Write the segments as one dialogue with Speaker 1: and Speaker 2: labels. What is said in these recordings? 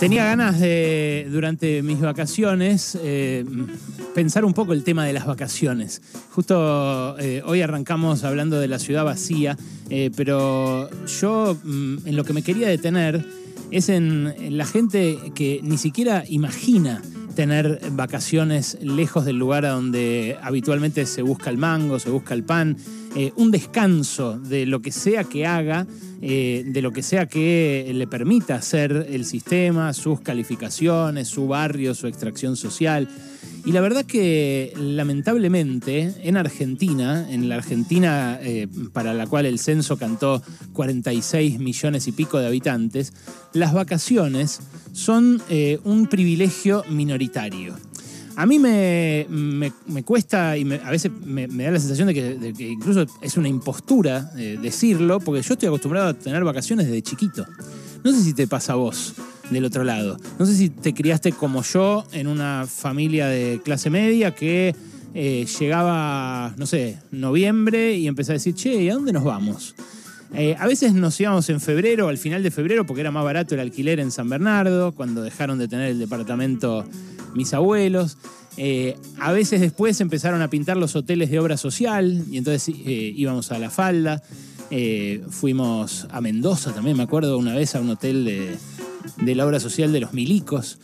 Speaker 1: Tenía ganas de, durante mis vacaciones, eh, pensar un poco el tema de las vacaciones. Justo eh, hoy arrancamos hablando de la ciudad vacía, eh, pero yo mm, en lo que me quería detener es en, en la gente que ni siquiera imagina tener vacaciones lejos del lugar a donde habitualmente se busca el mango, se busca el pan, eh, un descanso de lo que sea que haga, eh, de lo que sea que le permita hacer el sistema, sus calificaciones, su barrio, su extracción social. Y la verdad que lamentablemente en Argentina, en la Argentina eh, para la cual el censo cantó 46 millones y pico de habitantes, las vacaciones son eh, un privilegio minoritario. A mí me, me, cuesta y a veces me, da la sensación de que, incluso es una impostura eh, decirlo, porque yo estoy acostumbrado a tener vacaciones desde chiquito. No sé si te pasa a vos del otro lado. No sé si te criaste como yo en una familia de clase media que eh, llegaba, no sé, noviembre y empezaba a decir, che, ¿y a dónde nos vamos? Eh, a veces nos íbamos en febrero, al final de febrero, porque era más barato el alquiler en San Bernardo, cuando dejaron de tener el departamento mis abuelos. Eh, a veces después empezaron a pintar los hoteles de obra social y entonces íbamos a La Falda. fuimos a Mendoza también, me acuerdo una vez a un hotel de, de la obra social de los milicos.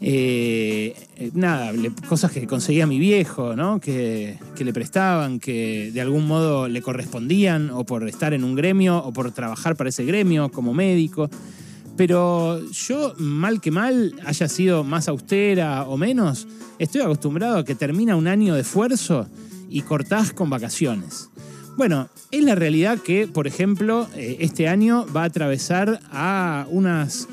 Speaker 1: Eh, eh, nada, cosas que conseguía mi viejo, ¿no? Que, le prestaban, que de algún modo le correspondían, o por estar en un gremio, o por trabajar para ese gremio como médico. Pero yo, mal que mal, haya sido más austera o menos, estoy acostumbrado a que termina un año de esfuerzo y cortás con vacaciones. Bueno, es la realidad que, por ejemplo, eh, este año va a atravesar a unas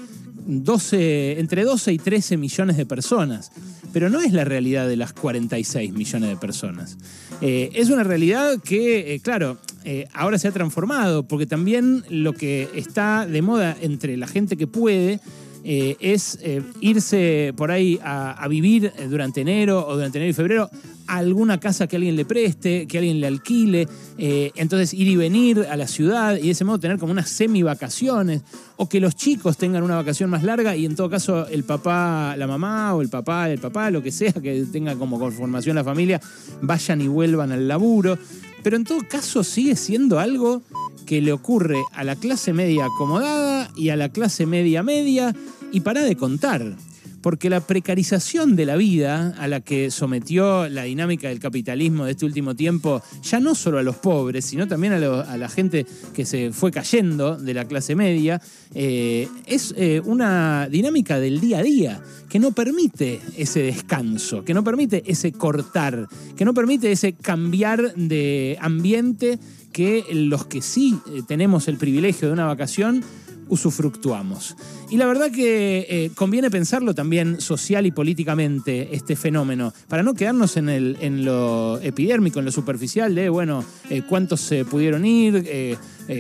Speaker 1: 12, entre 12 y 13 millones de personas. Pero no es la realidad de las 46 millones de personas. Eh, es una realidad que, eh, claro, eh, ahora se ha transformado, porque también lo que está de moda entre la gente que puede es irse por ahí a, vivir durante enero o durante enero y febrero a alguna casa que alguien le preste, que alguien le alquile, entonces ir y venir a la ciudad y de ese modo tener como unas semi vacaciones o que los chicos tengan una vacación más larga y en todo caso el papá, la mamá o el papá, el papá, lo que sea que tenga como conformación la familia, vayan y vuelvan al laburo. Pero en todo caso sigue siendo algo que le ocurre a la clase media acomodada y a la clase media media y para de contar porque la precarización de la vida a la que sometió la dinámica del capitalismo de este último tiempo, ya no solo a los pobres, sino también a, la gente que se fue cayendo de la clase media, eh, es eh, una dinámica del día a día que no permite ese descanso, que no permite ese cortar, que no permite ese cambiar de ambiente que los que sí eh, tenemos el privilegio de una vacación usufructuamos. Y la verdad que eh, conviene pensarlo también social y políticamente, este fenómeno, para no quedarnos en, el, en lo epidérmico, en lo superficial de, bueno, eh, cuántos se pudieron ir, eh,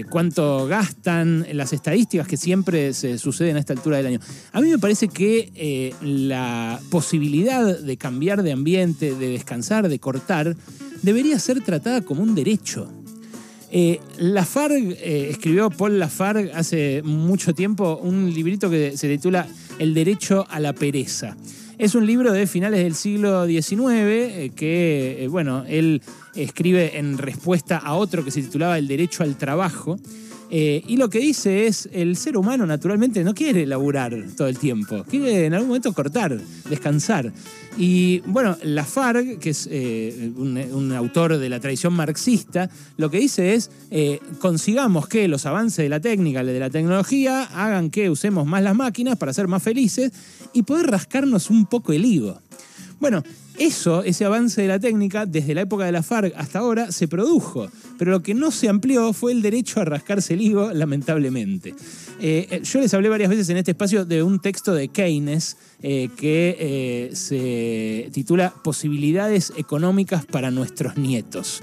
Speaker 1: cuánto gastan, las estadísticas que siempre se suceden a esta altura del año. A mí me parece que la posibilidad de cambiar de ambiente, de descansar, de cortar, debería ser tratada como un derecho eh, Lafargue eh, escribió Paul Lafargue hace mucho tiempo un librito que se titula El derecho a la pereza. Es un libro de finales del siglo XIX eh, que, bueno, él escribe en respuesta a otro que se titulaba El derecho al trabajo. Eh, y lo que dice es, el ser humano naturalmente no quiere laburar todo el tiempo, quiere en algún momento cortar, descansar. Y bueno, Lafargue, que es eh, un, autor de la tradición marxista, lo que dice es, eh, consigamos que los avances de la técnica, de la tecnología, hagan que usemos más las máquinas para ser más felices y poder rascarnos un poco el higo. Bueno, eso, ese avance de la técnica, desde la época de la FARC hasta ahora, se produjo. Pero lo que no se amplió fue el derecho a rascarse el higo, lamentablemente. Eh, eh, yo les hablé varias veces en este espacio de un texto de Keynes eh, que se titula Posibilidades económicas para nuestros nietos.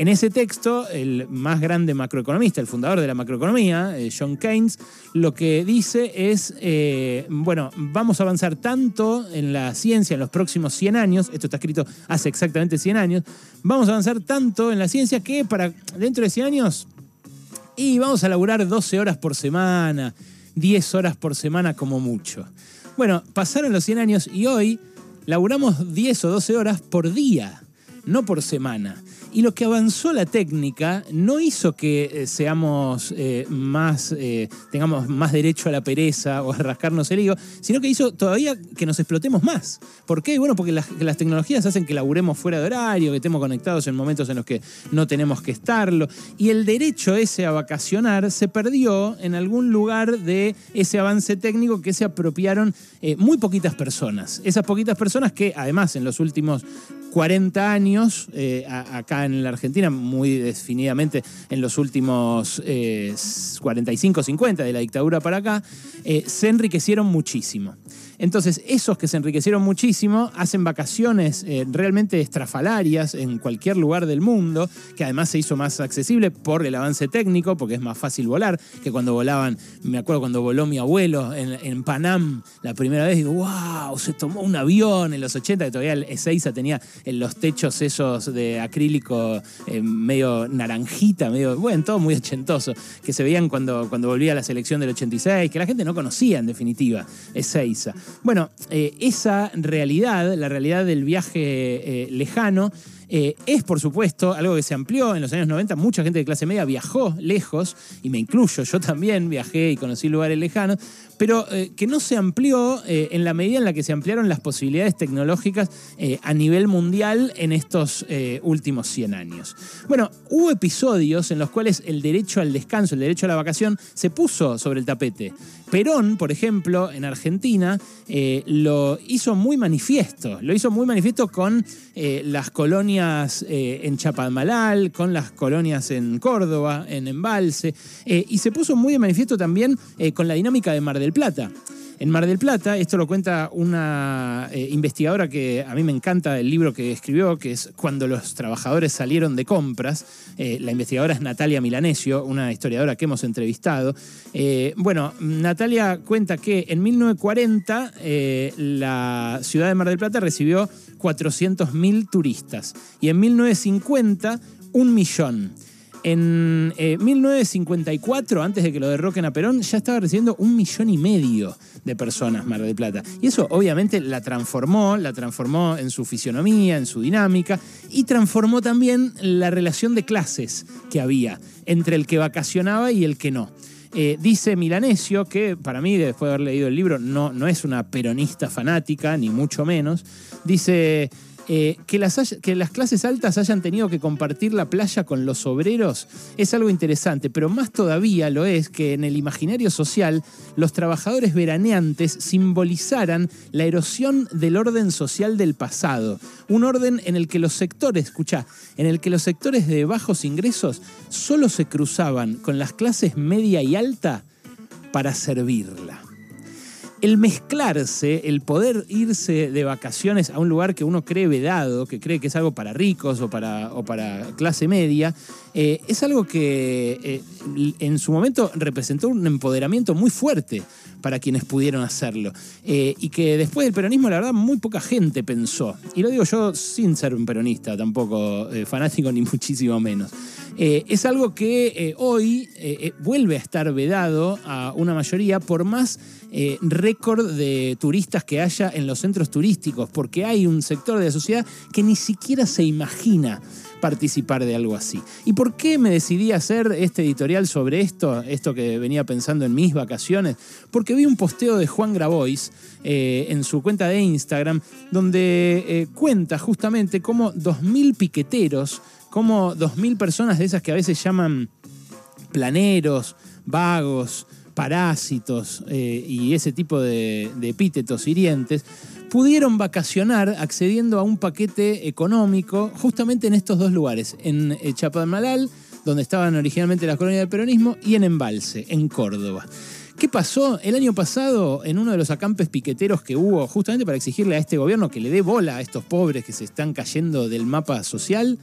Speaker 1: En ese texto, el más grande macroeconomista, el fundador de la macroeconomía, eh, John Keynes, lo que dice es, eh, bueno, vamos a avanzar tanto en la ciencia en los próximos 100 años, esto está escrito hace exactamente 100 años, vamos a avanzar tanto en la ciencia que para dentro de 100 años, y vamos a laburar 12 horas por semana, 10 horas por semana como mucho. Bueno, pasaron los 100 años y hoy laburamos 10 o 12 horas por día, no por semana. Y lo que avanzó la técnica no hizo que eh, seamos eh, más, eh, tengamos más derecho a la pereza o a rascarnos el higo, sino que hizo todavía que nos explotemos más. ¿Por qué? Bueno, porque las, las tecnologías hacen que laburemos fuera de horario, que estemos conectados en momentos en los que no tenemos que estarlo. Y el derecho ese a vacacionar se perdió en algún lugar de ese avance técnico que se apropiaron muy poquitas personas. Esas poquitas personas que además en los últimos 40 años, eh, acá en la Argentina, muy definidamente en los últimos 45, eh, 50 de la dictadura para acá, eh, se enriquecieron muchísimo. Entonces, esos que se enriquecieron muchísimo hacen vacaciones eh, realmente estrafalarias en cualquier lugar del mundo, que además se hizo más accesible por el avance técnico, porque es más fácil volar que cuando volaban. Me acuerdo cuando voló mi abuelo en, Panam la primera vez, digo, wow, se tomó un avión en los 80, que todavía el Ezeiza tenía en los techos esos de acrílico eh, medio naranjita, medio, bueno, todo muy ochentoso, que se veían cuando, cuando volvía a la selección del 86, que la gente no conocía en definitiva, Ezeiza. Bueno, eh, esa realidad, la realidad del viaje eh, lejano, eh, es, por supuesto, algo que se amplió en los años 90. Mucha gente de clase media viajó lejos, y me incluyo, yo también viajé y conocí lugares lejanos, pero que no se amplió en la medida en la que se ampliaron las posibilidades tecnológicas a nivel mundial en estos últimos 100 años. Bueno, hubo episodios en los cuales el derecho al descanso, el derecho a la vacación, se puso sobre el tapete. Perón, por ejemplo, en Argentina, lo hizo muy manifiesto. Lo hizo muy manifiesto con las colonias eh, en Chapadmalal, con las colonias en Córdoba, en Embalse, eh, y se puso muy de manifiesto también eh, con la dinámica de Mar del Plata. En Mar del Plata, esto lo cuenta una investigadora que a mí me encanta el libro que escribió, que es Cuando los trabajadores salieron de compras. la investigadora es Natalia Milanesio, una historiadora que hemos entrevistado. bueno, Natalia cuenta que en 1940 la ciudad de Mar del Plata recibió 400.000 turistas. Y en 1950, un millón. En 1954, eh, antes de que lo derroquen a Perón, ya estaba recibiendo un millón y medio de personas Mar del Plata. Y eso obviamente la transformó, la transformó en su fisionomía, en su dinámica, y transformó también la relación de clases que había entre el que vacacionaba y el que no. Eh, dice Milanesio, que para mí, después de haber leído el libro, no, no es una peronista fanática, ni mucho menos, dice eh, que, las que las clases altas hayan tenido que compartir la playa con los obreros es algo interesante, pero más todavía lo es que en el imaginario social los trabajadores veraneantes simbolizaran la erosión del orden social del pasado, un orden en el que los sectores, escucha, en el que los sectores de bajos ingresos solo se cruzaban con las clases media y alta para servirla el mezclarse, el poder irse de vacaciones a un lugar que uno cree vedado, que cree que es algo para ricos o para, clase media, eh, es algo que eh, en su momento representó un empoderamiento muy fuerte para quienes pudieron hacerlo. Eh, y que después del peronismo, la verdad, muy poca gente pensó. Y lo digo yo sin ser un peronista, tampoco fanático ni muchísimo menos. Es algo que hoy vuelve a estar vedado a una mayoría por más récord de turistas que haya en los centros turísticos, porque hay un sector de la sociedad que ni siquiera se imagina participar de algo así. ¿Y por qué me decidí hacer este editorial sobre esto, esto que venía pensando en mis vacaciones? Porque vi un posteo de Juan Grabois eh, en su cuenta de Instagram, donde eh, cuenta justamente cómo 2.000 piqueteros, cómo 2.000 personas de esas que a veces llaman planeros, vagos, parásitos eh, y ese tipo de, epítetos hirientes, pudieron vacacionar accediendo a un paquete económico justamente en estos dos lugares, en eh, Chapadmalal, donde estaban originalmente las colonias del peronismo, y en Embalse, en Córdoba. ¿Qué pasó? El año pasado, en uno de los acampes piqueteros que hubo, justamente para exigirle a este gobierno que le dé bola a estos pobres que se están cayendo del mapa social,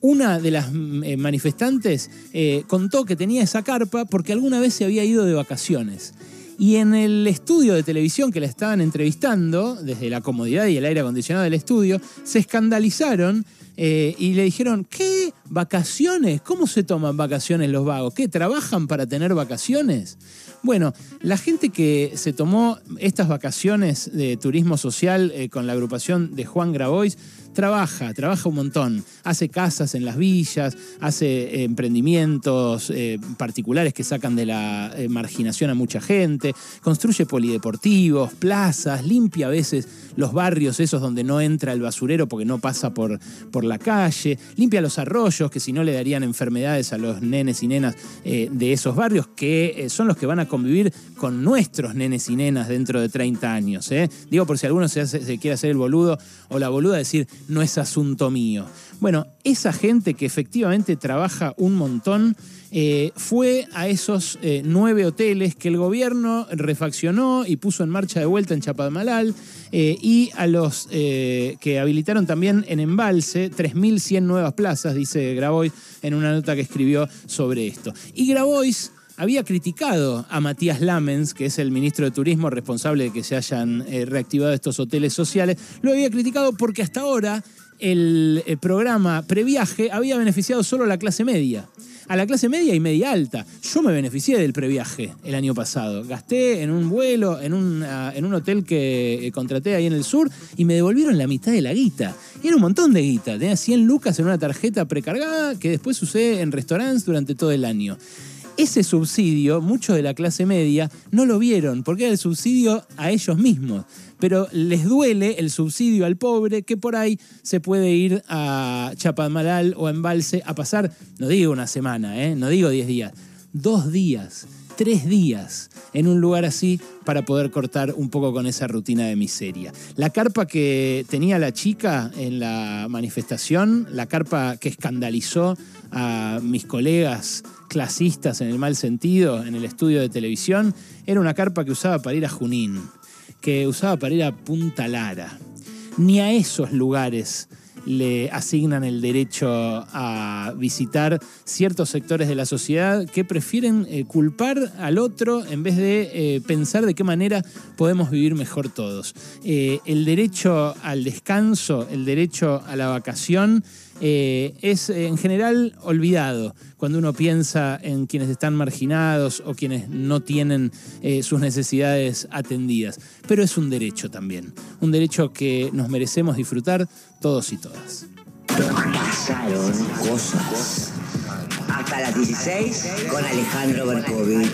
Speaker 1: una de las eh, manifestantes eh, contó que tenía esa carpa porque alguna vez se había ido de vacaciones. Y en el estudio de televisión que la estaban entrevistando, desde la comodidad y el aire acondicionado del estudio, se escandalizaron eh, y le dijeron, ¿qué? ¿Vacaciones? ¿Cómo se toman vacaciones los vagos? ¿Qué? ¿Trabajan para tener vacaciones? Bueno, la gente que se tomó estas vacaciones de turismo social eh, con la agrupación de Juan Grabois trabaja, trabaja un montón. Hace casas en las villas, hace eh, emprendimientos particulares que sacan de la marginación a mucha gente, construye polideportivos, plazas, limpia a veces los barrios esos donde no entra el basurero porque no pasa por, por la calle, limpia los arroyos que si no le darían enfermedades a los nenes y nenas de esos barrios que son los que van a convivir con nuestros nenes y nenas dentro de 30 años. Digo por si alguno se, se quiere hacer el boludo o la boluda, decir, no es asunto mío. Bueno, esa gente que efectivamente trabaja un montón eh, fue a esos eh, nueve hoteles que el gobierno refaccionó y puso en marcha de vuelta en Chapadmalal eh, y a los que habilitaron también en Embalse 3.100 nuevas plazas, dice Grabois en una nota que escribió sobre esto. Y Grabois había criticado a Matías Lamens, que es el ministro de Turismo responsable de que se hayan reactivado estos hoteles sociales, lo había criticado porque hasta ahora el, el programa previaje había beneficiado solo a la clase media a la clase media y media alta. Yo me beneficié del previaje el año pasado. Gasté en un vuelo, en un, ah, en un hotel que eh, contraté ahí en el sur y me devolvieron la mitad de la guita. era un montón de guita. Tenía 100 lucas en una tarjeta precargada que después usé en restaurantes durante todo el año ese subsidio, muchos de la clase media no lo vieron, porque era el subsidio a ellos mismos. Pero les duele el subsidio al pobre que por ahí se puede ir a Chapadmalal o a Embalse a pasar, no digo una semana, ¿eh? no digo 10 días, dos días, tres días en un lugar así para poder cortar un poco con esa rutina de miseria. La carpa que tenía la chica en la manifestación, la carpa que escandalizó a mis colegas clasistas en el mal sentido en el estudio de televisión, era una carpa que usaba para ir a Junín, que usaba para ir a Punta Lara. Ni a esos lugares le asignan el derecho a visitar ciertos sectores de la sociedad que prefieren eh, culpar al otro en vez de eh, pensar de qué manera podemos vivir mejor todos. Eh, el derecho al descanso, el derecho a la vacación, es en general olvidado cuando uno piensa en quienes están marginados o quienes no tienen sus necesidades atendidas. Pero es un derecho también, un derecho que nos merecemos disfrutar todos y todas.
Speaker 2: Pasaron cosas. Hasta las 16 con Alejandro Berkovich.